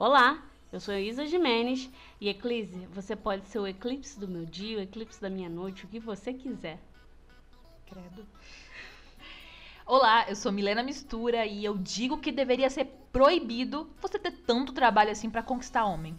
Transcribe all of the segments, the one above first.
Olá, eu sou a Isa Jimenez e Eclise, você pode ser o eclipse do meu dia, o eclipse da minha noite, o que você quiser. Credo. Olá, eu sou Milena Mistura e eu digo que deveria ser proibido você ter tanto trabalho assim pra conquistar homem.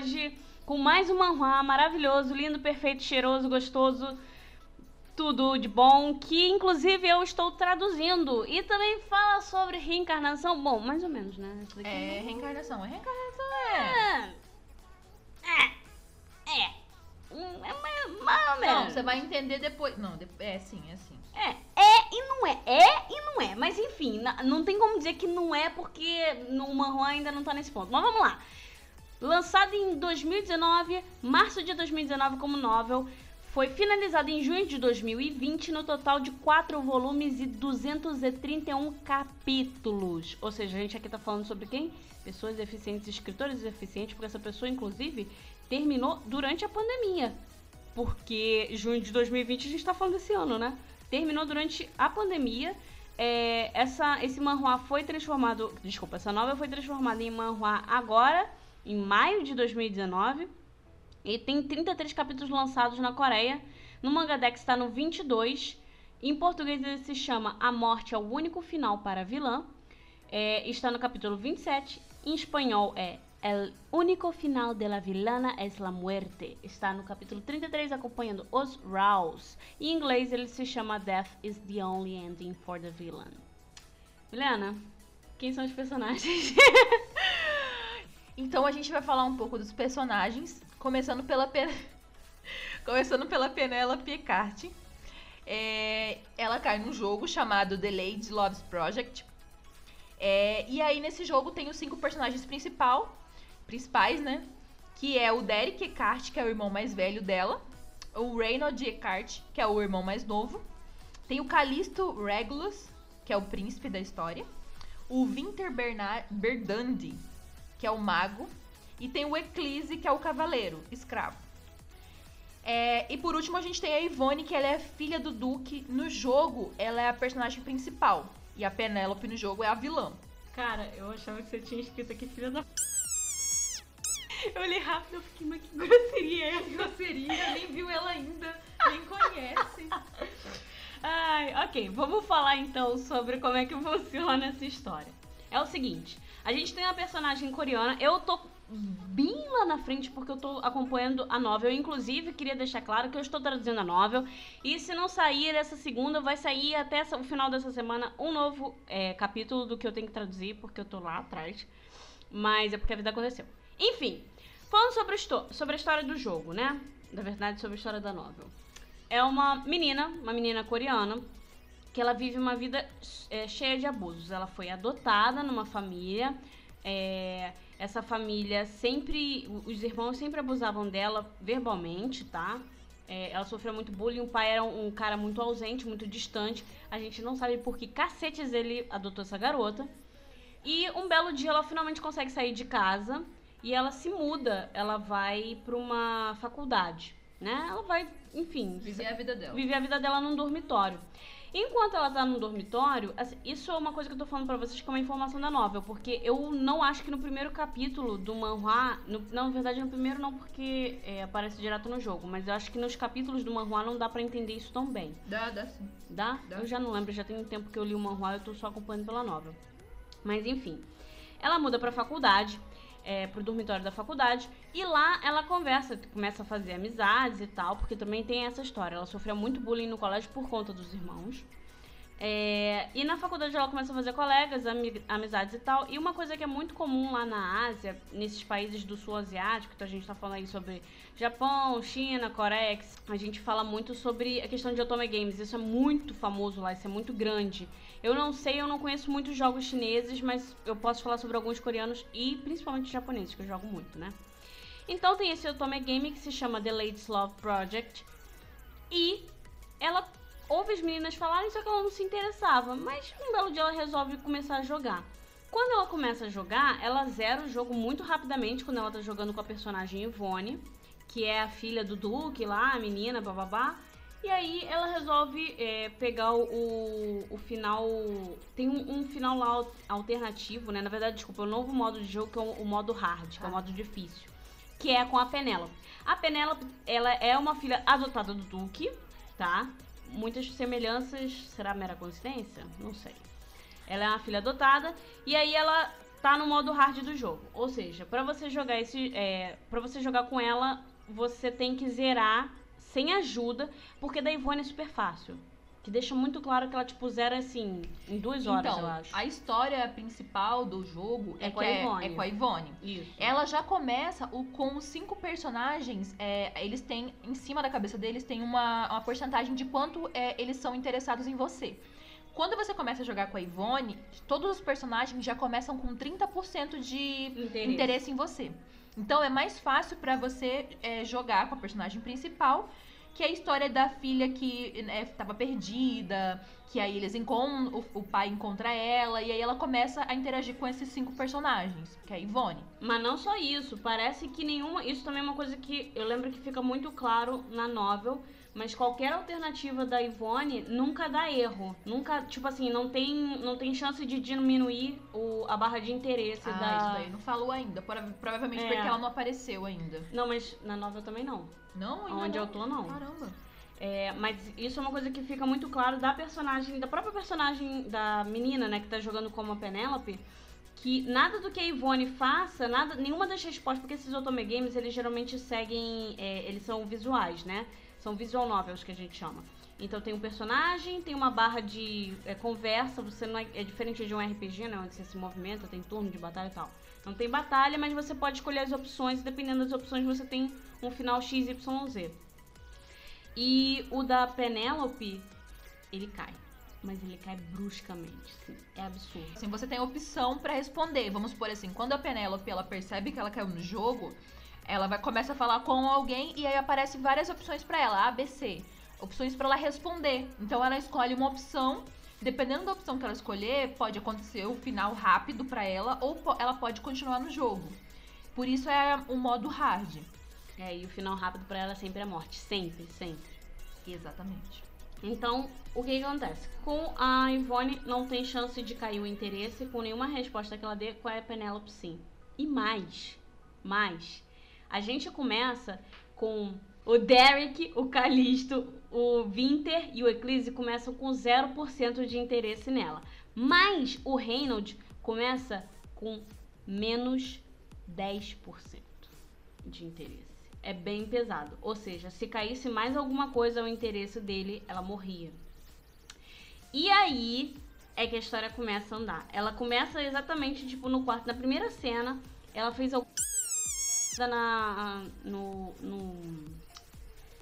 Hoje com mais um manhua maravilhoso, lindo, perfeito, cheiroso, gostoso, tudo de bom, que inclusive eu estou traduzindo. E também fala sobre reencarnação. Bom, mais ou menos, né? É, reencarnação. É reencarnação, é. É. É. Hum, É mais, ou menos. Não, você vai entender depois. Não, é sim, é sim. É, é e não é. É e não é. Mas enfim, não tem como dizer que não é porque no manhua ainda não tá nesse ponto. Mas vamos lá. Lançado em 2019, março de 2019 como novel, foi finalizado em junho de 2020 no total de 4 volumes e 231 capítulos. Ou seja, a gente aqui tá falando sobre quem? Pessoas deficientes, escritores deficientes, porque essa pessoa, inclusive, terminou durante a pandemia. Porque junho de 2020 a gente tá falando desse ano, né? Terminou durante a pandemia. É, essa, esse manhua foi transformado. Desculpa, essa novela foi transformada em manhua agora, em maio de 2019. E tem 33 capítulos lançados na Coreia. No Mangadex está no 22. Em português ele se chama A Morte é o Único Final para a Vilã. É, está no capítulo 27. Em espanhol é El único final de la vilana es la muerte. Está no capítulo 33, acompanhando os Raus. Em inglês ele se chama Death is the only ending for the villain. Milena, quem são os personagens? Então a gente vai falar um pouco dos personagens, começando pela Pe... começando pela Penelope Carte. É, ela cai num jogo chamado The Lady Loves Project. É, e aí nesse jogo tem os cinco personagens principal, principais, né? Que é o Derek Eckhart, que é o irmão mais velho dela. O Reynold Eckhart, que é o irmão mais novo. Tem o Calisto Regulus, que é o príncipe da história. O Winter Bernard Verdandi, que é o mago. E tem o Eclise, que é o cavaleiro, escravo. É, e por último a gente tem a Ivone, que ela é filha do Duque. No jogo, ela é a personagem principal. E a Penélope no jogo é a vilã. Cara, eu achava que você tinha escrito aqui filha da. Eu olhei rápido e fiquei, mas que grosseria é essa? Grosseria, nem viu ela ainda, nem conhece. Ai, ok, vamos falar então sobre como é que funciona essa história. É o seguinte, a gente tem uma personagem coreana, eu tô bem lá na frente porque eu tô acompanhando a novel, inclusive queria deixar claro que eu estou traduzindo a novel, e se não sair essa segunda, vai sair até o final dessa semana um novo é, capítulo do que eu tenho que traduzir, porque eu tô lá atrás, mas é porque a vida aconteceu. Enfim, falando sobre, sobre a história do jogo, né? Na verdade, sobre a história da novel. É uma menina, uma menina coreana, que ela vive uma vida é, cheia de abusos. Ela foi adotada numa família. é, essa família sempre. Os irmãos sempre abusavam dela verbalmente, tá? É, ela sofreu muito bullying. O pai era um, um cara muito ausente, muito distante. A gente não sabe por que cacetes ele adotou essa garota. E um belo dia ela finalmente consegue sair de casa e ela se muda. Ela vai pra uma faculdade, né? Ela vai, enfim, Viver a vida dela. viver a vida dela num dormitório. Enquanto ela tá no dormitório, assim, isso é uma coisa que eu tô falando pra vocês que é uma informação da novel, porque eu não acho que no primeiro capítulo do manhua, no, não, na verdade no primeiro não porque é, aparece direto no jogo, mas eu acho que nos capítulos do manhua não dá pra entender isso tão bem. Dá, dá sim. Dá? Dá. Eu já não lembro, já tem um tempo que eu li o manhua, eu tô só acompanhando pela novel. Mas enfim, ela muda pra faculdade, é, pro dormitório da faculdade, e lá ela conversa, começa a fazer amizades e tal, porque também tem essa história. Ela sofreu muito bullying no colégio por conta dos irmãos. É, e na faculdade ela começa a fazer colegas, ami- amizades e tal. E uma coisa que é muito comum lá na Ásia, nesses países do sul asiático, então a gente tá falando aí sobre Japão, China, Coreia, a gente fala muito sobre a questão de Otome Games. Isso é muito famoso lá, isso é muito grande. Eu não sei, eu não conheço muitos jogos chineses, mas eu posso falar sobre alguns coreanos e principalmente japoneses, que eu jogo muito, né? Então tem esse Otome Game que se chama The Ladies Love Project. E ela ouve as meninas falarem, só que ela não se interessava. Mas um belo dia ela resolve começar a jogar. Quando ela começa a jogar, ela zera o jogo muito rapidamente quando ela tá jogando com a personagem Ivone, que é a filha do Duke lá, a menina, bababá. E aí ela resolve é, pegar o, o final. Tem um, um, final lá alternativo, né? Na verdade, desculpa, o novo modo de jogo que é o, o modo hard, que é o modo difícil. Que é com a Penélope. A Penélope, ela é uma filha adotada do Duque, tá? Muitas semelhanças. Será mera coincidência? Não sei. Ela é uma filha adotada. E aí ela tá no modo hard do jogo. Ou seja, para você jogar esse. É, para você jogar com ela, você tem que zerar sem ajuda, porque da Ivone é super fácil. Que deixa muito claro que ela, tipo, zera assim, em duas horas, então, eu acho. A história principal do jogo é, é com, a Ivone. É, é com a Ivone. Isso. Ela já começa o, com os cinco personagens. É, eles têm, em cima da cabeça deles, tem uma, uma porcentagem de quanto é, eles são interessados em você. Quando você começa a jogar com a Ivone, todos os personagens já começam com 30% de interesse. interesse em você. Então é mais fácil para você é, jogar com a personagem principal, que é a história da filha que estava né, perdida, que aí eles encontram, o, o, pai encontra ela, e aí ela começa a interagir com esses cinco personagens, que é a Ivone. Mas não só isso, parece que nenhuma. Isso também é uma coisa que eu lembro que fica muito claro na novel mas qualquer alternativa da Ivone nunca dá erro. Nunca, tipo assim, não tem, não tem chance de diminuir o, a barra de interesse ah, da. Isso daí não falou ainda. Provavelmente é. porque ela não apareceu ainda. Não, mas na novela também não. Não, ainda Onde não. eu tô, não. Caramba. É, mas isso é uma coisa que fica muito claro da personagem, da própria personagem da menina, né, que tá jogando como a Penélope que nada do que a Ivone faça, nada, nenhuma das respostas, porque esses Otome Games, eles geralmente seguem, é, eles são visuais, né? São visual novels que a gente chama. Então tem um personagem, tem uma barra de é, conversa, você não é, é, diferente de um RPG, né? Onde você se movimenta, tem turno de batalha e tal. Não tem batalha, mas você pode escolher as opções e dependendo das opções você tem um final XYZ. E o da Penélope, ele cai. Mas ele cai bruscamente, assim, é absurdo. Assim, você tem opção para responder. Vamos por assim, quando a Penélope ela percebe que ela caiu no jogo, ela vai começa a falar com alguém e aí aparecem várias opções para ela, A, B, C. Opções para ela responder. Então ela escolhe uma opção. Dependendo da opção que ela escolher, pode acontecer o final rápido para ela ou ela pode continuar no jogo. Por isso é o modo hard. É, e o final rápido para ela sempre é morte, sempre, sempre. Exatamente. Então, o que, que, acontece? Com a Ivone não tem chance de cair o interesse com nenhuma resposta que ela dê com a Penélope sim. E mais, mais, a gente começa com o Derek, o Calisto, o Winter e o Eclipse começam com 0% de interesse nela. Mas o Reynolds começa com menos 10% de interesse. É bem pesado. Ou seja, se caísse mais alguma coisa ao interesse dele, ela morria. E aí é que a história começa a andar. Ela começa exatamente tipo no quarto, na primeira cena, ela fez algum na, no, no,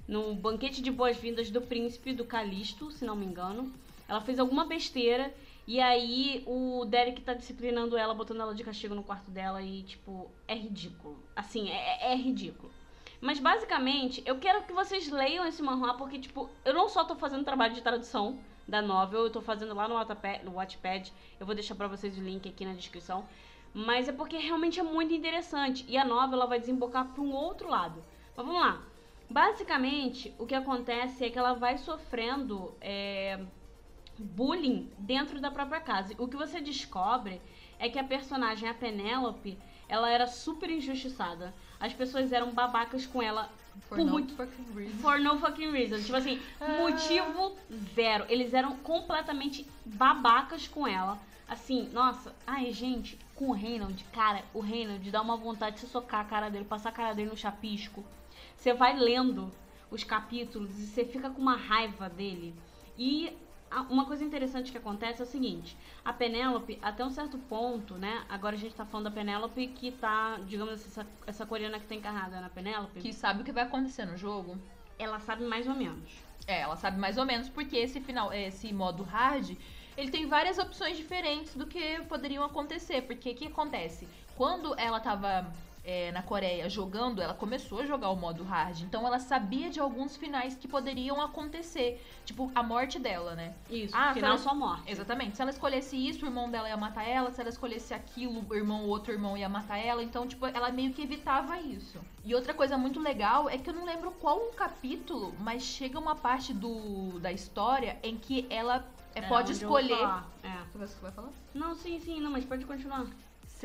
no banquete de boas-vindas do príncipe do Calisto, se não me engano. Ela fez alguma besteira e aí o Derek tá disciplinando ela, botando ela de castigo no quarto dela e, tipo, é ridículo. Assim, é, é ridículo. Mas basicamente, eu quero que vocês leiam esse manhwa porque, tipo, eu não só tô fazendo trabalho de tradução da novel, eu tô fazendo lá no Wattpad, no Wattpad. Eu vou deixar pra vocês o link aqui na descrição. Mas é porque realmente é muito interessante. E a novela vai desembocar para um outro lado. Mas vamos lá. Basicamente, o que acontece é que ela vai sofrendo é, bullying dentro da própria casa. O que você descobre é que a personagem, a Penélope, ela era super injustiçada. As pessoas eram babacas com ela For por no muito fucking reason. For no fucking reason. Tipo assim, ah. motivo zero. Eles eram completamente babacas com ela. Assim, nossa, ai gente, com o Reynolds, cara, o Reynolds dá uma vontade de você socar a cara dele, passar a cara dele no chapisco. Você vai lendo os capítulos e você fica com uma raiva dele. E uma coisa interessante que acontece é o seguinte: a Penélope, até um certo ponto, né? Agora a gente tá falando da Penélope que tá, digamos assim, essa, essa coreana que tá encarnada na Penélope. Que sabe o que vai acontecer no jogo. Ela sabe mais ou menos. É, ela sabe mais ou menos, porque esse final, esse modo hard ele tem várias opções diferentes do que poderiam acontecer. Porque o que acontece? Quando ela tava é, na Coreia jogando, ela começou a jogar o modo hard. Então ela sabia de alguns finais que poderiam acontecer. Tipo, a morte dela, né? Isso, Ah, final se só morte. Exatamente. Se ela escolhesse isso, o irmão dela ia matar ela. Se ela escolhesse aquilo, o irmão, o outro irmão ia matar ela. Então, tipo, ela meio que evitava isso. E outra coisa muito legal é que eu não lembro qual um capítulo, mas chega uma parte do, da história em que ela é, pode eu vou escolher. É. Você vai falar? Não, sim, sim, não, mas pode continuar.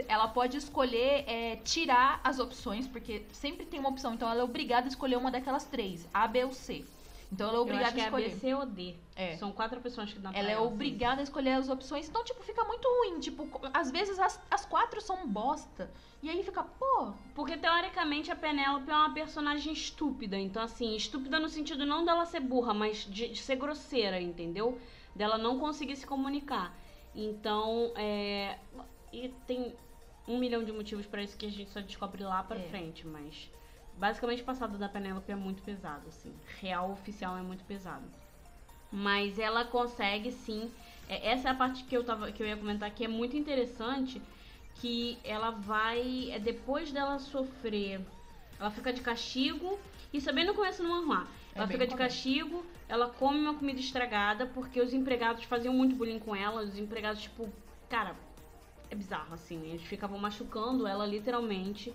Ela pode escolher é, tirar as opções, porque sempre tem uma opção. Então ela é obrigada a escolher uma daquelas três, A, B ou C. Então ela é obrigada a é escolher. B, C ou D. É. São quatro opções que dá pra Ela é assim. obrigada a escolher as opções, então, tipo, fica muito ruim. Tipo, às vezes as, as quatro são bosta. E aí fica, pô, Porque teoricamente a Penélope é uma personagem estúpida. Então, assim, estúpida no sentido não dela ser burra, mas de, de ser grosseira, entendeu? Dela não conseguir se comunicar. Então, é. E tem um milhão de motivos pra isso que a gente só descobre lá pra É. frente, mas. Basicamente, o passado da Penélope é muito pesado, assim. Real oficial é muito pesado. Mas ela consegue sim. é, Essa é a parte que eu, tava, que eu ia comentar que é muito interessante. Que ela vai. É depois dela sofrer. Ela fica de castigo. Isso é bem no começo do manhua. É Ela bem fica de castigo, ela come uma comida estragada, porque os empregados faziam muito bullying com ela. Os empregados, tipo, cara, é bizarro, assim. Eles ficavam machucando ela literalmente.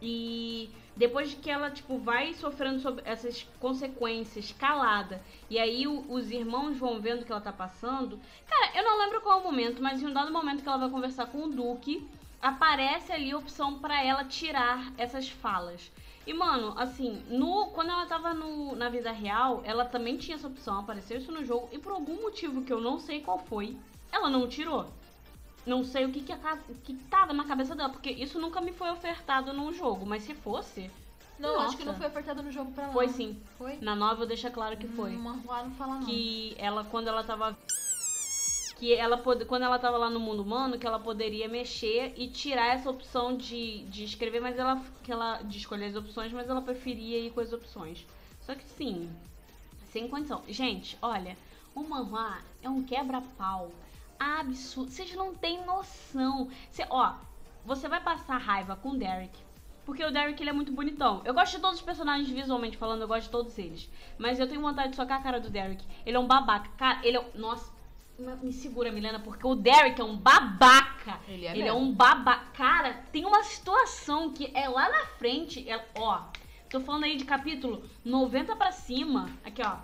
E depois de que ela, tipo, vai sofrendo essas consequências calada, e aí o- os irmãos vão vendo que ela tá passando. Cara, eu não lembro qual é o momento, mas em um dado momento que ela vai conversar com o Duque, aparece ali a opção pra ela tirar essas falas. E, mano, assim, no, quando ela tava no, na vida real, ela também tinha essa opção, apareceu isso no jogo, e por algum motivo que eu não sei qual foi, ela não tirou. Não sei o que que, a o que tava na cabeça dela, porque isso nunca me foi ofertado num jogo, mas se fosse, não, Nossa. acho que não foi ofertado no jogo pra ela. foi sim. Foi? Na novel deixa claro que foi. Hum, manhua não fala não. que ela quando ela tava que ela pode, quando ela tava lá no mundo humano que ela poderia mexer e tirar essa opção de, de escrever mas ela que ela de escolher as opções mas ela preferia ir com as opções só que sim sem condição gente olha o manhwa é um quebra-pau absurdo vocês não têm noção Cê, ó você vai passar raiva com o Derek porque o Derek ele é muito bonitão. Eu gosto de todos os personagens visualmente falando, eu gosto de todos eles. Mas eu tenho vontade de socar a cara do Derek. Ele é um babaca. Cara, ele é. um- Nossa, me segura, Milena, porque o Derek é um babaca. Ele é Ele é mesmo. um babaca. Cara, tem uma situação que é lá na frente. É, ó, tô falando aí de capítulo 90 pra cima. Aqui, ó.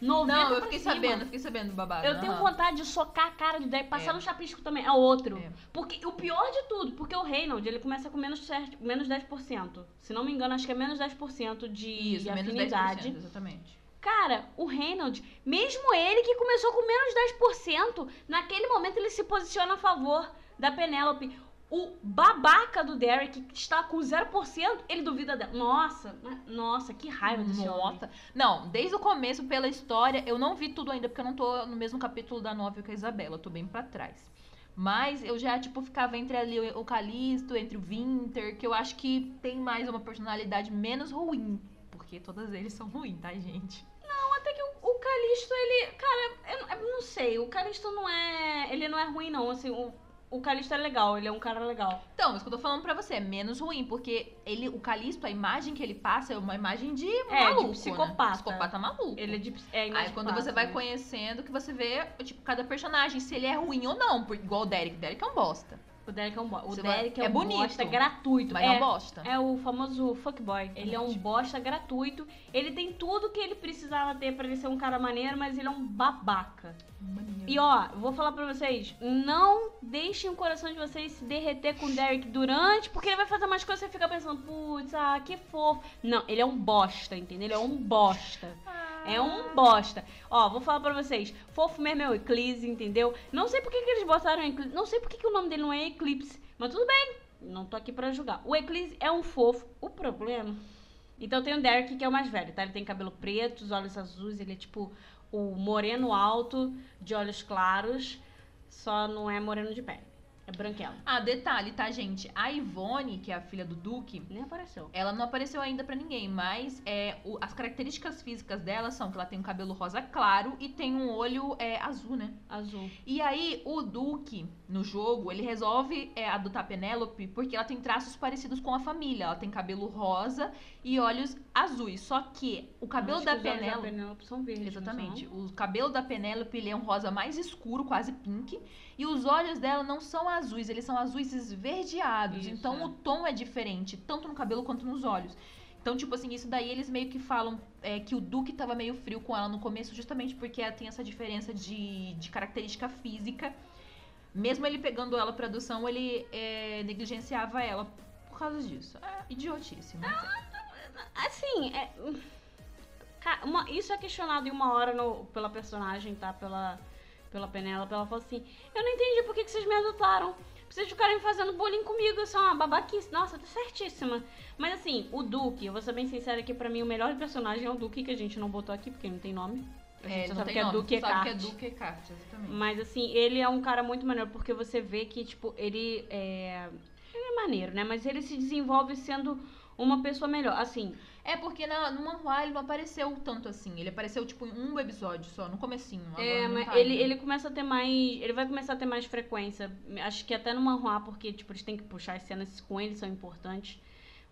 90 Não, eu fiquei cima. sabendo, eu fiquei sabendo do babado. Eu tenho aham. vontade de socar a cara do Derek, passar É. no chapisco também. É outro. É. Porque o pior de tudo, porque o Reynolds, ele começa com menos, menos 10%. Se não me engano, acho que é menos 10% de Isso, menos afinidade. 10%, exatamente. Cara, o Reynolds, mesmo ele que começou com menos 10%, naquele momento ele se posiciona a favor da Penélope. O babaca do Derek, que está com 0%, ele duvida dela. Nossa, nossa, que raiva desse homem. Nossa. Não, desde o começo, pela história, eu não vi tudo ainda, porque eu não tô no mesmo capítulo da novel que a Isabela, eu tô bem pra trás. Mas eu já, tipo, ficava entre ali o Calisto, entre o Winter, que eu acho que tem mais uma personalidade menos ruim. Porque todas eles são ruins, tá, gente? Até que o, o Calisto, ele. Cara, eu, não- eu não sei. O Calisto não é. Ele não é ruim, não. Assim, o, o Calisto é legal. Ele é um cara legal. Então, isso que eu tô falando pra você, é menos ruim, porque ele, o Calisto, a imagem que ele passa é uma imagem de maluco, né? psicopata. Psicopata maluco. Ele é de. É, Aí imagem quando você vai né? conhecendo, que você vê, tipo, cada personagem, se ele é ruim ou não. Igual o Derek. Derek é um bosta. O Derek é um bosta. O Você vai- Derek é, é um bonito, bosta gratuito. Mas é, é, um bosta. é o famoso fuckboy. Ele é um bosta gratuito. Ele tem tudo que ele precisava ter pra ele ser um cara maneiro, mas ele é um babaca. E ó, vou falar pra vocês, não deixem o coração de vocês se derreter com o Derek durante, porque ele vai fazer umas coisas e você fica pensando, putz, ah, que fofo. Não, ele é um bosta, entendeu? Ele é um bosta. É um bosta. Ó, vou falar pra vocês. Fofo mesmo é o Eclipse, entendeu? Não sei por que, que eles botaram Eclipse. Não sei por que, que o nome dele não é Eclipse. Mas tudo bem. Não tô aqui pra julgar. O Eclipse é um fofo. O problema. Então tem o Derek, que é o mais velho, tá? Ele tem cabelo preto, os olhos azuis. Ele é tipo o moreno alto, de olhos claros. Só não é moreno de pele. É branquelo. Ah, detalhe, tá, gente? A Ivone, que é a filha do Duque, Nem apareceu. ela não apareceu ainda pra ninguém, mas é, o- as características físicas dela são que ela tem um cabelo rosa claro e tem um olho é, azul, né? Azul. E aí, o Duque, no jogo, ele resolve é, adotar Penélope porque ela tem traços parecidos com a família. Ela tem cabelo rosa e olhos azuis. Só que o cabelo Acho da Penélope. Penélope são verdes. Exatamente. são? O cabelo da Penélope ele é um rosa mais escuro, quase pink. E os olhos dela não são azuis, eles são azuis esverdeados. Isso, então é. o tom é diferente, tanto no cabelo quanto nos olhos. Então, tipo assim, isso daí eles meio que falam é, que o Duque tava meio frio com ela no começo, justamente porque ela tem essa diferença de, de característica física. Mesmo ele pegando ela pra adoção, ele é, negligenciava ela por causa disso. É idiotice, mas é. Assim, é... Uma- isso é questionado em uma hora no- pela personagem, tá? Pela, pela Penélope. Ela falou assim: Eu não entendi por que, que vocês me adotaram. Vocês ficarem fazendo bullying comigo, isso é uma babaquice. Nossa, tá certíssima. Mas assim, o Duque, eu vou ser bem sincera aqui, pra mim o melhor personagem é o Duque, que a gente não botou aqui, porque não tem nome. A gente É, só não sabe é e sabe que é. Duque e Cart, exatamente. Mas assim, ele é um cara muito maneiro, porque você vê que, tipo, ele é. Ele é maneiro, né? Mas ele se desenvolve sendo uma pessoa melhor. Assim, É porque na, no manhwa ele não apareceu tanto assim. Ele apareceu, tipo, em um episódio só, no comecinho. Agora É, mas tá ele, ainda. ele começa a ter mais. Ele vai começar a ter mais frequência. Acho que até no manhwa, porque, tipo, eles têm que puxar as cenas com ele, são importantes.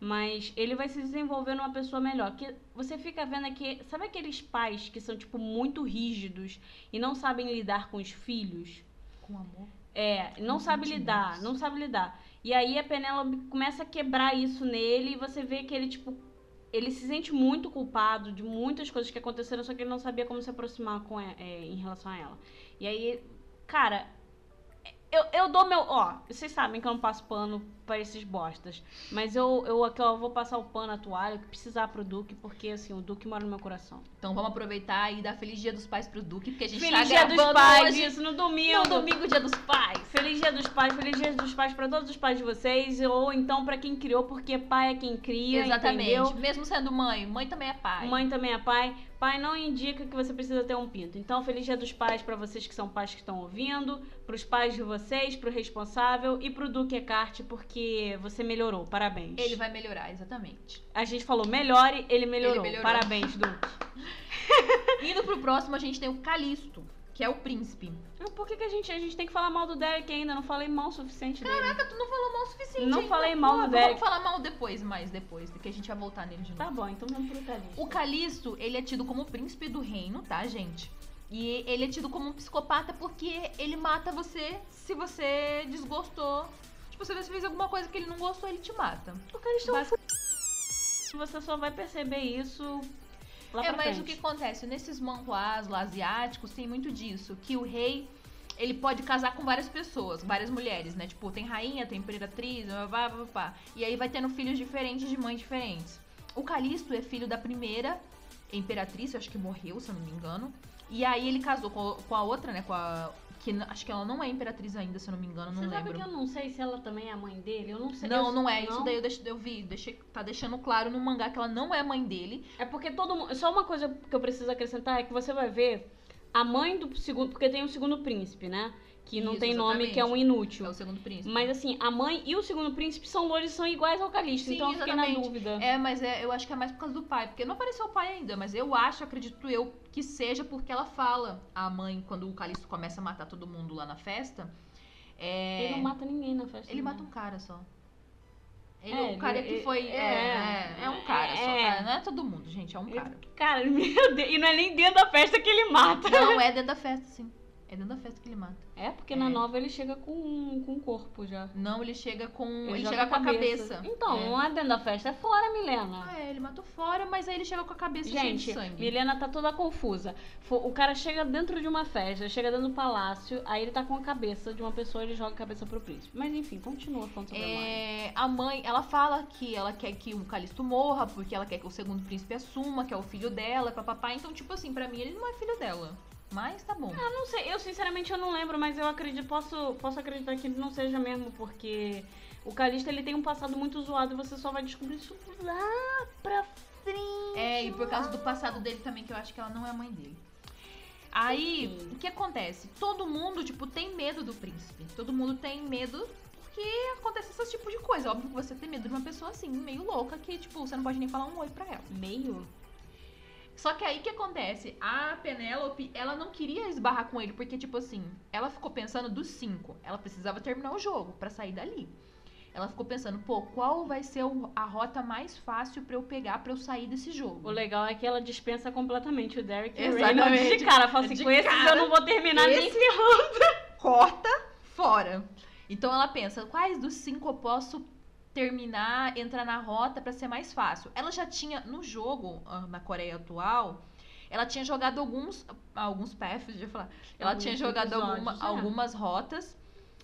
Mas ele vai se desenvolvendo uma pessoa melhor. Que você fica vendo aqui. Sabe aqueles pais que são, tipo, muito rígidos e não sabem lidar com os filhos? Com amor. É, não Com sabe lidar, não sabe lidar. E aí a Penélope começa a quebrar isso nele e você vê que ele, tipo, ele se sente muito culpado de muitas coisas que aconteceram, só que ele não sabia como se aproximar com e- é, em relação a ela. E aí, cara, eu, eu dou meu. Ó, vocês sabem que eu não passo pano pra esses bostas. Mas eu, eu aqui, ó, vou passar o pano, a toalha, que precisar pro Duque, porque assim, o Duque mora no meu coração. Então vamos aproveitar e dar Feliz Dia dos Pais pro Duque, porque a gente Feliz tá Dia dos Pais, hoje. isso no domingo. No domingo, Dia dos Pais. Feliz Dia dos Pais, feliz Dia dos Pais pra todos os pais de vocês, ou então pra quem criou, porque pai é quem cria, Exatamente. entendeu? Mesmo sendo mãe, mãe também é pai. Mãe também é pai. Pai não indica que você precisa ter um pinto. Então, feliz Dia dos Pais pra vocês que são pais que estão ouvindo, pros pais de vocês, pro responsável e pro Duque Ecarte, porque você melhorou. Parabéns. Ele vai melhorar, exatamente. A gente falou melhore, ele melhorou. melhorou. Parabéns, Duque. Indo pro próximo, a gente tem o Calisto, que é o príncipe. Por que, que a gente a gente tem que falar mal do Derek ainda? Não falei mal o suficiente dele. Caraca, tu não falou mal o suficiente. Não ainda. falei mal Pô, do Derek. Vamos falar mal depois, mais depois, que a gente vai voltar nele de novo. Tá bom, então vamos pro Calixto. O Calisto, ele é tido como príncipe do reino, tá, gente? E ele é tido como um psicopata porque ele mata você se você desgostou. Tipo, se você fez alguma coisa que ele não gostou, ele te mata. O Calixto é um f... Você só vai perceber isso lá é, mas frente. o que acontece? Nesses manhuás lá asiáticos tem muito disso. Que o rei, ele pode casar com várias pessoas, várias mulheres, né? Tipo, tem rainha, tem imperatriz, blá, blá, blá, blá. E aí vai tendo filhos diferentes de mães diferentes. O Calisto é filho da primeira imperatriz, eu acho que morreu, se eu não me engano. E aí ele casou com, com a outra, né? Com a. Que n- acho que ela não é imperatriz ainda, se eu não me engano, não Você sabe lembro. que eu não sei se ela também é a mãe dele? Eu não sei. Não, eu- não é. Isso daí eu, deixei, eu vi. Deixei, tá deixando claro no mangá que ela não é mãe dele. É porque todo mundo. Só uma coisa que eu preciso acrescentar é que você vai ver a mãe do segundo. Porque tem o segundo príncipe, né? Que não Isso, tem nome, exatamente. que é um inútil. É o segundo príncipe. Mas assim, a mãe e o segundo príncipe são loiros e são iguais ao Calixto. Sim, então eu fiquei na dúvida. É, mas é, eu acho que é mais por causa do pai, porque não apareceu o pai ainda, mas eu acho, acredito eu, que seja porque ela fala, a mãe, quando o Calixto começa a matar todo mundo lá na festa, é, Ele não mata ninguém na festa. ele não. mata um cara só. Ele, É, o cara ele- que foi. é, É, é, é um cara só, é. cara. Não é todo mundo, gente, é um cara. Cara, meu Deus. E não é nem dentro da festa que ele mata. Não, é dentro da festa, sim. É dentro da festa que ele mata. É, porque na É. nova ele chega com, com o corpo já. Não, ele chega com. Ele, joga chega com a cabeça. Então, É. não é dentro da festa, é fora, Milena. Ah, é, ele matou fora, mas aí ele chega com a cabeça cheia de Gente, sangue. Milena tá toda confusa. O cara chega dentro de uma festa, chega dentro do palácio, aí ele tá com a cabeça de uma pessoa e ele joga a cabeça pro príncipe. Mas enfim, continua falando sobre a mãe. É, a mãe, ela fala que ela quer que o Calisto morra, porque ela quer que o segundo príncipe assuma, que é o filho dela, papapá. Então, tipo assim, pra mim ele não é filho dela. Mas tá bom. Eu não sei, eu sinceramente eu não lembro, mas eu acredito, posso, posso acreditar que não seja mesmo, porque o Calista ele tem um passado muito zoado e você só vai descobrir isso lá pra frente. É, e por causa do passado dele também, que eu acho que ela não é a mãe dele. Aí, Sim. o que acontece? Todo mundo, tipo, tem medo do príncipe. Todo mundo tem medo porque acontece esse tipo de coisa. Óbvio que você tem medo de uma pessoa assim, meio louca, que, tipo, você não pode nem falar um oi pra ela. Meio? Só que aí que acontece? A Penélope, ela não queria esbarrar com ele, porque, tipo assim, ela ficou pensando dos cinco. Ela precisava terminar o jogo pra sair dali. Ela ficou pensando, pô, qual vai ser o- a rota mais fácil pra eu pegar pra eu sair desse O jogo? legal é que ela dispensa completamente o Derek e o Exatamente. De cara. Fala assim, De com esses cara, eu não vou terminar nem esse- ferrando. Corta fora. Então ela pensa, quais dos cinco eu posso terminar, entrar na rota pra ser mais fácil? Ela já tinha no jogo ah, na Coreia atual, ela tinha jogado alguns alguns paths, já falar. Ela Alguns tinha jogado alguma- é. algumas rotas.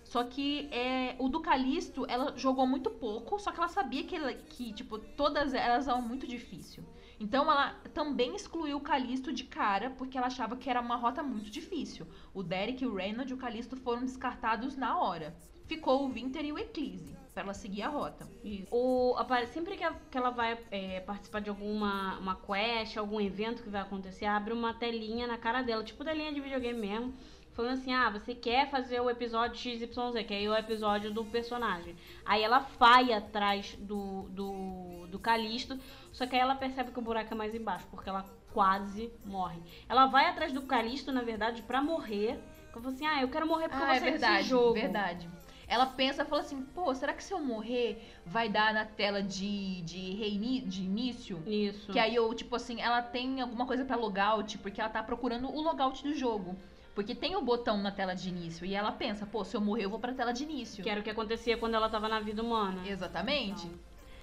Só que é, o do Calisto, ela jogou muito pouco, só que ela sabia que, ela- que tipo, todas elas eram muito difícil. Então ela também excluiu o Calisto de cara, porque ela achava que era uma rota muito difícil. O Derek, o Reynolds e o Calisto foram descartados na hora. Ficou o Winter e o Eclipse, pra ela seguir a rota. O, apare- sempre que, a- que ela vai é, participar de alguma uma quest, algum evento que vai acontecer, abre uma telinha na cara dela, tipo telinha de videogame mesmo, falando assim: ah, você quer fazer o episódio XYZ, que aí é o episódio do personagem. Aí ela vai atrás do, do, do Calisto, só que aí ela percebe que o buraco é mais embaixo, porque ela quase morre. Ela vai atrás do Calisto, na verdade, pra morrer. Eu falo assim: ah, eu quero morrer porque eu Ah, vou é sair verdade, desse jogo. verdade. Ela pensa, fala assim, pô, será que se eu morrer vai dar na tela de, de, reini de início? Isso. Que aí eu, tipo assim, ela tem alguma coisa pra logout, porque ela tá procurando o logout do jogo. Porque tem o botão na tela de início. E ela pensa, pô, se eu morrer, eu vou pra tela de início. Que era o que acontecia quando ela tava na vida humana. Exatamente.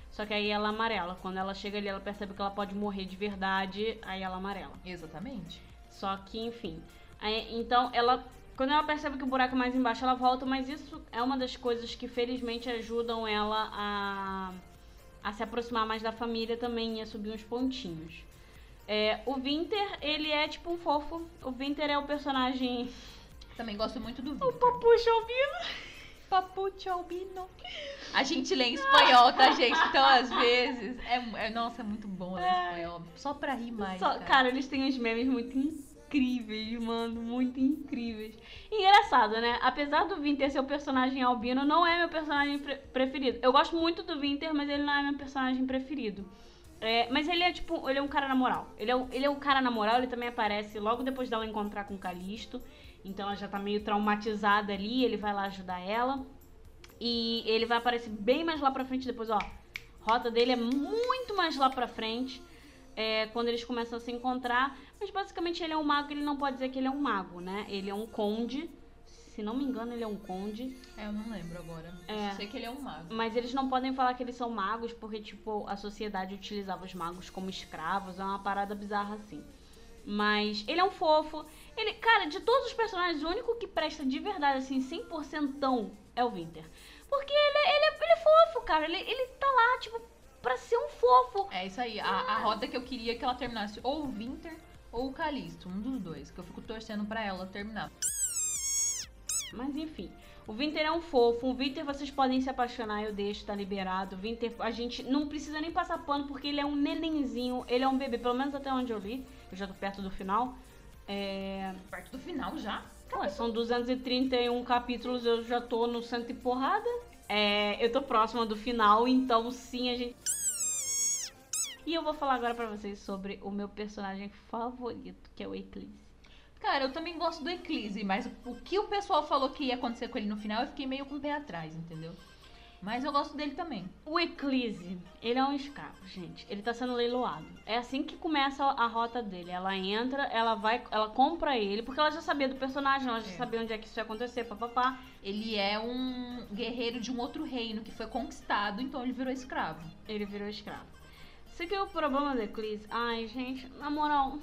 Só que aí ela amarela. Quando ela chega ali, ela percebe que ela pode morrer de verdade, aí ela amarela. Exatamente. Só que, enfim. Aí, então, ela. Quando ela percebe que o buraco é mais embaixo, ela volta, mas isso é uma das coisas que felizmente ajudam ela a, a se aproximar mais da família também e a subir uns pontinhos. É, o Winter, ele é tipo um fofo. O Winter é o personagem. Também gosto muito do Victor. Puxa, ouvindo. Papucho albino. A gente lê em espanhol, tá, gente? Então, às vezes. É, é- nossa, é muito bom ler É. espanhol. Só pra rir mais. Só- cara. cara, eles têm uns memes muito incríveis, mano. Muito incríveis. Engraçado, né? Apesar do Winter ser o personagem albino, não é meu personagem pre- preferido. Eu gosto muito do Winter, mas ele não é meu personagem preferido. É, mas ele é tipo, ele é um cara na moral. Ele é, um- ele é um cara na moral, ele também aparece logo depois dela encontrar com o Calisto. Então ela já tá meio traumatizada ali, ele vai lá ajudar ela. E ele vai aparecer bem mais lá pra frente depois, ó. Rota dele é muito mais lá pra frente. É, quando eles começam a se encontrar. Mas basicamente ele é um mago, ele não pode dizer que ele é um mago, né? Ele é um conde. Se não me engano, ele é um conde. É, eu não lembro agora. É. Eu sei que ele é um mago. Mas eles não podem falar que eles são magos, porque, tipo, a sociedade utilizava os magos como escravos. É uma parada bizarra assim. Mas ele é um fofo. Ele, cara, de todos os personagens, o único que presta de verdade, assim, 100% é o Winter. Porque ele, é- ele, é- ele é fofo, cara. Ele, ele tá lá, tipo, pra ser um fofo. É isso aí. A, a rota que eu queria que ela terminasse ou o Winter ou o Calisto. Um dos dois. Que eu fico torcendo pra ela terminar. Mas enfim, o Winter é um fofo. O Winter vocês podem se apaixonar, eu deixo, tá liberado. O Winter, a gente não precisa nem passar pano porque ele é um nenenzinho, ele é um bebê, pelo menos até onde eu li. Eu já tô perto do final. É. Perto do final já. Ué, são 231 capítulos, eu já tô no cento e porrada. É, eu tô próxima do final, então sim, a gente. E eu vou falar agora pra vocês sobre o meu personagem favorito, que é o Eclipse. Cara, eu também gosto do Eclipse, mas o que o pessoal falou que ia acontecer com ele no final, eu fiquei meio com o pé atrás, entendeu? Mas eu gosto dele também. O Eclise, ele é um escravo, gente. Ele tá sendo leiloado. É assim que começa a rota dele. Ela entra, ela vai, ela compra ele, porque ela já sabia do personagem, ela já É. sabia onde é que isso ia acontecer, papapá. Ele é um guerreiro de um outro reino que foi conquistado, então ele virou escravo. Ele virou escravo. Você que é o problema do Eclise? Ai, gente, na moral,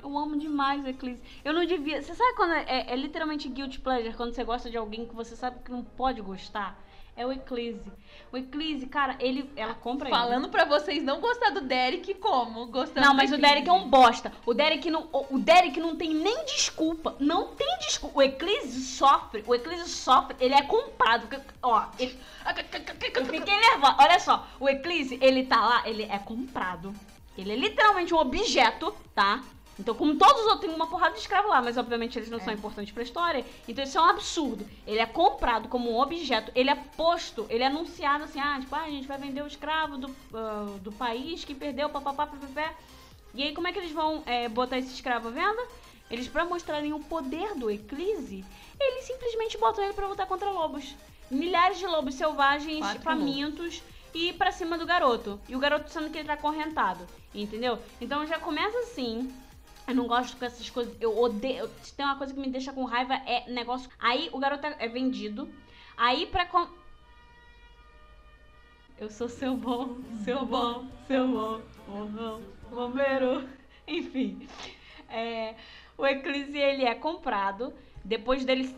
eu amo demais o Eclise. Eu não devia. Você sabe quando é, é- é literalmente guilty pleasure, quando você gosta de alguém que você sabe que não pode gostar? É o Eclise. O Eclise, cara, ele, ela compra ele. Falando pra vocês não gostar do Derek como? Gostando Não, mas o. Derek é um bosta. O Derek não, o Derek não tem nem desculpa. Não tem desculpa. O Eclise sofre. O Eclise sofre. Ele é comprado. Ó, ele, eu fiquei nervosa. Olha só. O Eclise, ele tá lá, ele é comprado. Ele é literalmente um objeto, tá? Então, como todos os outros, tem uma porrada de escravo lá, mas obviamente eles não são importantes pra história. Então, isso é um absurdo. Ele é comprado como um objeto, ele é posto, ele é anunciado assim: ah, tipo, ah, a gente vai vender o escravo do, ah, do país que perdeu, papapá, papapá. E aí, como é que eles vão é, botar esse escravo à venda? Eles, pra mostrarem o poder do Eclise, eles simplesmente botam ele pra lutar contra lobos. Milhares de lobos selvagens, Quatro famintos, e pra cima do garoto. E o garoto sendo que ele tá acorrentado, entendeu? Então já começa assim. Eu não gosto com essas coisas. Eu odeio. Se tem uma coisa que me deixa com raiva é negócio. Aí o garoto é é vendido. Aí pra. Com... Eu sou seu bom, seu bom, seu bom, morrão, bombeiro. Enfim. É, o Eclise ele é comprado. Depois dele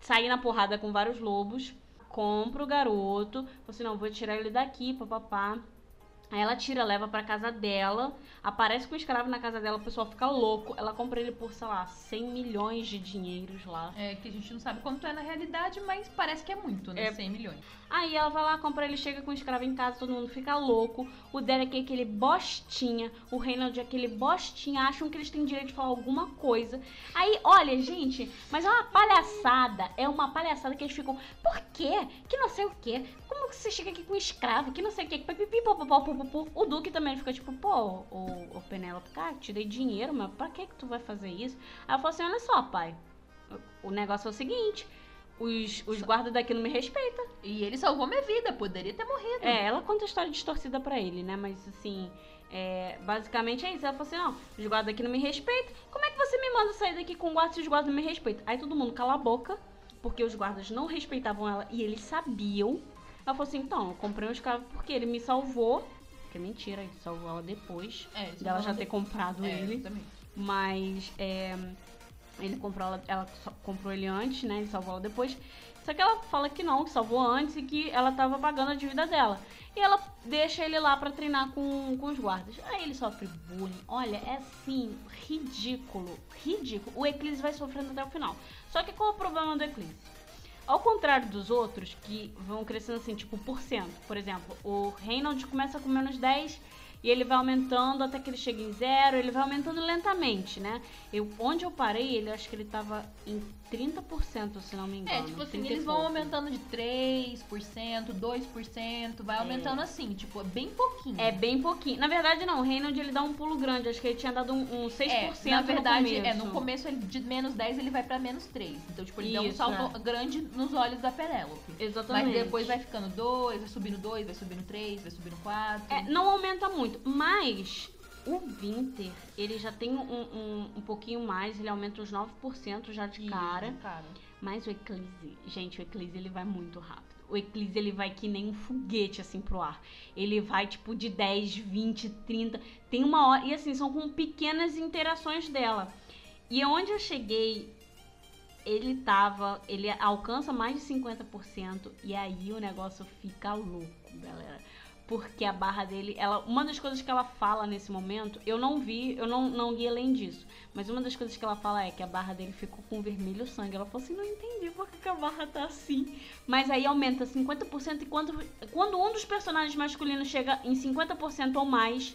sair na porrada com vários lobos. Compra o garoto. Fala assim, não, vou tirar ele daqui, papapá. Aí ela tira, leva pra casa dela. Aparece com o escravo na casa dela, o pessoal fica louco. Ela compra ele por, sei lá, 100 milhões de dinheiros lá. É que a gente não sabe quanto é na realidade, mas parece que é muito, né? É. 100 milhões. Aí ela vai lá, compra ele, chega com o escravo em casa, todo mundo fica louco. O Derek é aquele bostinha, o Reynolds é aquele bostinha, acham que eles têm direito de falar alguma coisa. Aí, olha, gente, mas é uma palhaçada, é uma palhaçada que eles ficam, por quê? Que não sei o quê? Como que você chega aqui com um escravo? Que não sei o quê? Pipipi, popopó. O Duque também fica tipo, pô, o, o Penélope, cara, te dei dinheiro, mas pra que que tu vai fazer isso? Aí ela falou assim, olha só, pai, o negócio é o seguinte... Os, os guardas daqui não me respeitam. E ele salvou minha vida, poderia ter morrido. É, ela conta a história distorcida pra ele, né? Mas assim, é, basicamente é isso. Ela falou assim: não, os guardas aqui não me respeitam. Como é que você me manda sair daqui com guardas se os guardas não me respeitam? Aí todo mundo cala a boca, porque os guardas não respeitavam ela e eles sabiam. Ela falou assim: então, eu comprei um escravo porque ele me salvou. Que é mentira, ele salvou ela depois É, dela já é- ter comprado É, ele. exatamente. Mas é, ele comprou ela, ela comprou ele antes, né? Ele salvou ela depois. Só que ela fala que não, que salvou antes e que ela tava pagando a dívida dela. E ela deixa ele lá pra treinar com, com os guardas. Aí ele sofre bullying. Olha, é assim, ridículo. Ridículo. O Eclipse vai sofrendo até o final. Só que qual é o problema do Eclipse? Ao contrário dos outros, que vão crescendo assim, tipo, por cento. Por exemplo, o Reynolds começa com menos 10 e ele vai aumentando até que ele chega em zero. Ele vai aumentando lentamente, né? Eu, onde eu parei, ele acho que ele tava em 30%, se não me engano. É, tipo assim, 30 e eles vão aumentando de 3%, 2%, vai aumentando assim, tipo, é bem pouquinho. É bem pouquinho. Na verdade, não. O Reynolds ele dá um pulo grande. Acho que ele tinha dado um, um 6% É, na verdade, no começo. é, no começo ele, de menos 10 ele vai pra menos 3. Então, tipo, ele dá um Isso, salto é. grande nos olhos da Penélope. Exatamente. Mas depois vai ficando 2, vai subindo 2, vai subindo 3, vai subindo 4. É, não aumenta muito, mas o Winter, ele já tem um, um, um pouquinho mais, ele aumenta uns 9% já de cara. cara. Mas o Eclise, gente, o Eclise ele vai muito rápido. O Eclise ele vai que nem um foguete assim pro ar. Ele vai tipo de 10, 20, 30. Tem uma hora. E assim, são com pequenas interações dela. E onde eu cheguei, ele tava. Ele alcança mais de 50%. E aí o negócio fica louco, galera. Porque a barra dele, ela, uma das coisas que ela fala nesse momento, eu não vi, eu não, não li além disso. Mas uma das coisas que ela fala é que a barra dele ficou com vermelho sangue. Ela falou assim, não entendi por que, a barra tá assim. Mas aí aumenta 50% e quando, quando um dos personagens masculinos chega em 50% ou mais,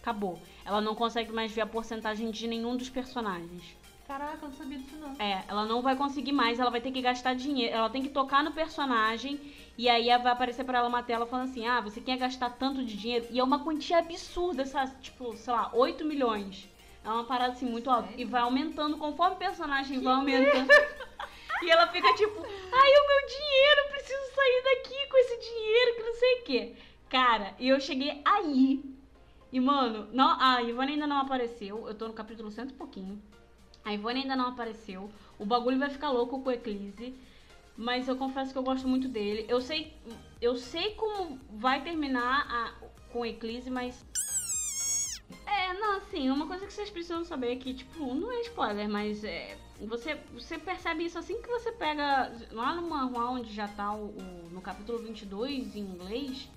acabou. Ela não consegue mais ver a porcentagem de nenhum dos personagens. Caraca, eu não sabia disso não. É, ela não vai conseguir mais, ela vai ter que gastar dinheiro, ela tem que tocar no personagem e aí vai aparecer pra ela uma tela falando assim: "Ah, você quer gastar tanto de dinheiro?" E é uma quantia absurda, sabe? Tipo, sei lá, 8 milhões. É uma parada assim muito alta e vai aumentando conforme o personagem vai aumentando. e ela fica tipo: "Ai, o meu dinheiro, preciso sair daqui com esse dinheiro que não sei o quê". Cara, e eu cheguei aí. E mano, não, a Ivone ainda não apareceu. Eu tô no capítulo cento e pouquinho. A Ivone ainda não apareceu. O bagulho vai ficar louco com o Eclise. Mas eu confesso que eu gosto muito dele. Eu sei, eu sei como vai terminar a- com o Eclise, mas. É, não, assim, uma coisa que vocês precisam saber é que, tipo, não é spoiler, mas é, você, você percebe isso assim que você pega. Lá no manual onde já tá o, o- no capítulo 22 em inglês.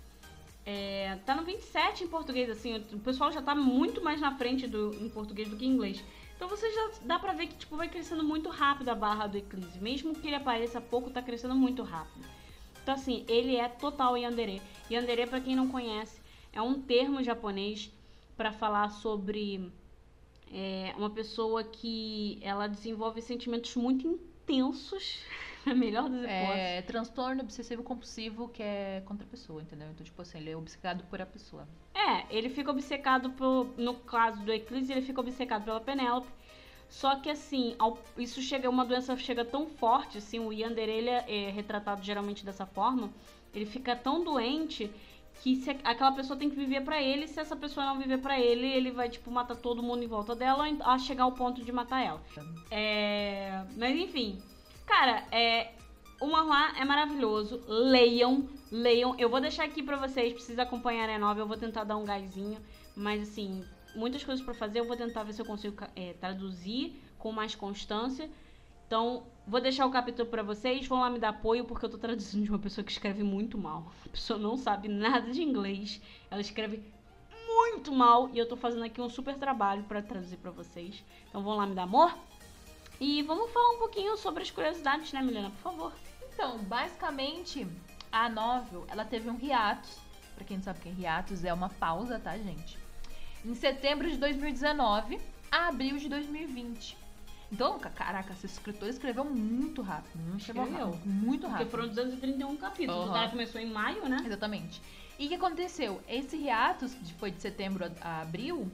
É, tá no 27 em português, assim, o pessoal já tá muito mais na frente do, em português do que em inglês. Então você já dá pra ver que tipo, vai crescendo muito rápido a barra do Eclipse. Mesmo que ele apareça pouco, tá crescendo muito rápido. Então assim, ele é total Yandere. Yandere, pra quem não conhece, é um termo japonês pra falar sobre é, uma pessoa que ela desenvolve sentimentos muito intensos Na melhor das hipóteses. É transtorno obsessivo compulsivo que é contra a pessoa, entendeu? Então, tipo assim, ele é obcecado por a pessoa. É, ele fica obcecado. No caso do Eclipse, ele fica obcecado pela Penélope. Só que assim, ao- isso chega, uma doença chega tão forte, assim, o Yander, ele é, é retratado geralmente dessa forma, ele fica tão doente que se aquela pessoa tem que viver pra ele, se essa pessoa não viver pra ele, ele vai, tipo, matar todo mundo em volta dela a chegar ao ponto de matar ela. É... Mas enfim, cara, é... o Marroá é maravilhoso, leiam, leiam. Eu vou deixar aqui pra vocês, precisa acompanhar a novela, eu vou tentar dar um gásinho, mas assim, muitas coisas pra fazer, eu vou tentar ver se eu consigo é, traduzir com mais constância. Então, vou deixar o capítulo pra vocês, vão lá me dar apoio, porque eu tô traduzindo de uma pessoa que escreve muito mal. A pessoa não sabe nada de inglês, ela escreve muito mal, e eu tô fazendo aqui um super trabalho pra traduzir pra vocês. Então, vão lá me dar amor. E vamos falar um pouquinho sobre as curiosidades, né, Milena? Por favor. Então, basicamente, a novel, ela teve um hiatus. Pra quem não sabe o que é hiatus, é uma pausa, tá, gente? Em setembro de 2019 a abril de 2020. Então, ca- caraca, esse escritor escreveu muito rápido. Não chegou Escreveu. rápido, muito Porque rápido. foram 231 capítulos. Aham. O cara começou em maio, né? Exatamente. E o que aconteceu? Esse hiatus, que foi de setembro a abril,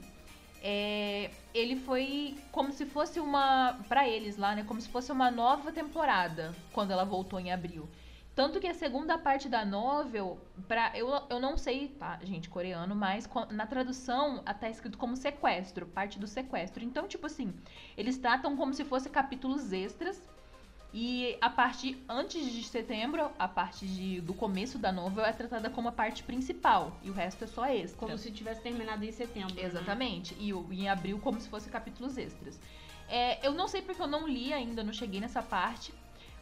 é, ele foi como se fosse uma. Pra eles lá, né? Como se fosse uma nova temporada quando ela voltou em abril. Tanto que a segunda parte da novel, pra, eu, eu não sei, tá, gente, coreano, mas na tradução ah, tá escrito como sequestro, parte do sequestro. Então, tipo assim, eles tratam como se fosse capítulos extras. E a parte antes de setembro, a parte de, do começo da novel é tratada como a parte principal. E o resto é só extra. Como se tivesse terminado em setembro. né? Exatamente. E o- em abril, como se fosse capítulos extras. É, eu não sei porque eu não li ainda, não cheguei nessa parte.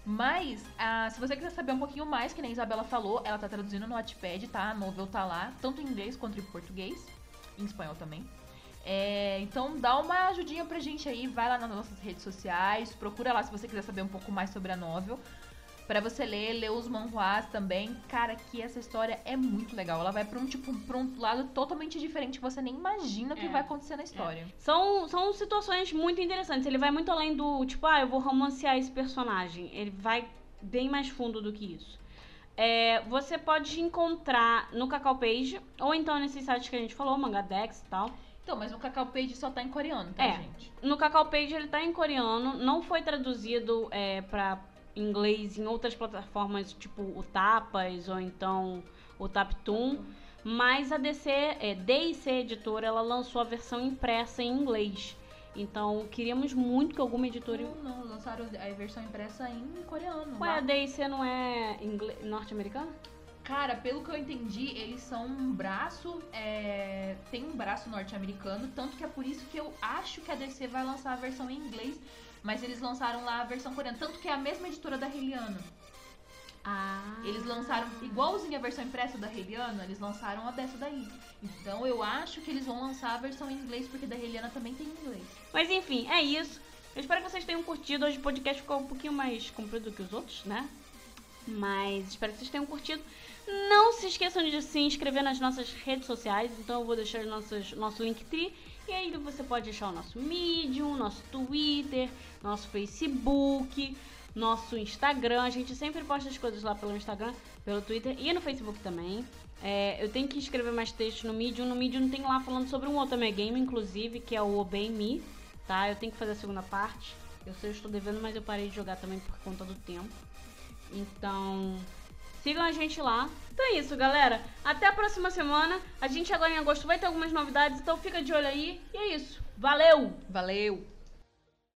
Mas, ah, se você quiser saber um pouquinho mais, que nem a Isabela falou, ela tá traduzindo no Wattpad, tá? A novel tá lá, tanto em inglês quanto em português. Em espanhol também. É, então dá uma ajudinha pra gente aí, vai lá nas nossas redes sociais, procura lá se você quiser saber um pouco mais sobre a novel. Pra você ler, ler os manhwas também. Cara, que essa história é muito legal. Ela vai pra um tipo pra um lado totalmente diferente que você nem imagina que É. vai acontecer na história. São, são situações muito interessantes. Ele vai muito além do, tipo, ah, eu vou romancear esse personagem. Ele vai bem mais fundo do que isso. É, você pode encontrar no Cacau Page, ou então nesses sites que a gente falou, Mangadex e tal. Então, mas o Cacau Page só tá em coreano, tá, É. gente? No Cacau Page ele tá em coreano, não foi traduzido é, para inglês em outras plataformas, tipo o Tapas ou então o Taptoon. Mas a DC, é, DIC Editora, ela lançou a versão impressa em inglês. Então, queríamos muito que alguma editora. Não, não, lançaram a versão impressa em coreano. Ué, lá. a DIC não é ingle- norte-americana? Cara, pelo que eu entendi, eles são um braço. é, Tem um braço norte-americano, tanto que é por isso que eu acho que a DC vai lançar a versão em inglês, mas eles lançaram lá a versão coreana, tanto que é a mesma editora da Heliana. Ah. Eles lançaram, igualzinho a versão impressa da Heliana, eles lançaram a dessa daí. Então eu acho que eles vão lançar a versão em inglês, porque da Heliana também tem em inglês. Mas enfim, é isso. Eu espero que vocês tenham curtido. Hoje o podcast ficou um pouquinho mais comprido do que os outros, né? Mas espero que vocês tenham curtido. Não se esqueçam de se inscrever nas nossas redes sociais. Então eu vou deixar nossos, nosso Linktree. E aí você pode achar o nosso Medium, nosso Twitter, nosso Facebook, nosso Instagram. A gente sempre posta as coisas lá pelo Instagram, pelo Twitter e no Facebook também. É, eu tenho que escrever mais textos no Medium. No Medium tem lá falando sobre um outro game, inclusive, que é o Obey Me, tá? Eu tenho que fazer a segunda parte. Eu sei, eu estou devendo, mas eu parei de jogar também por conta do tempo. Então, sigam a gente lá. Então é isso, galera. Até a próxima semana. A gente agora em agosto vai ter algumas novidades, então fica de olho aí. E é isso. Valeu! Valeu!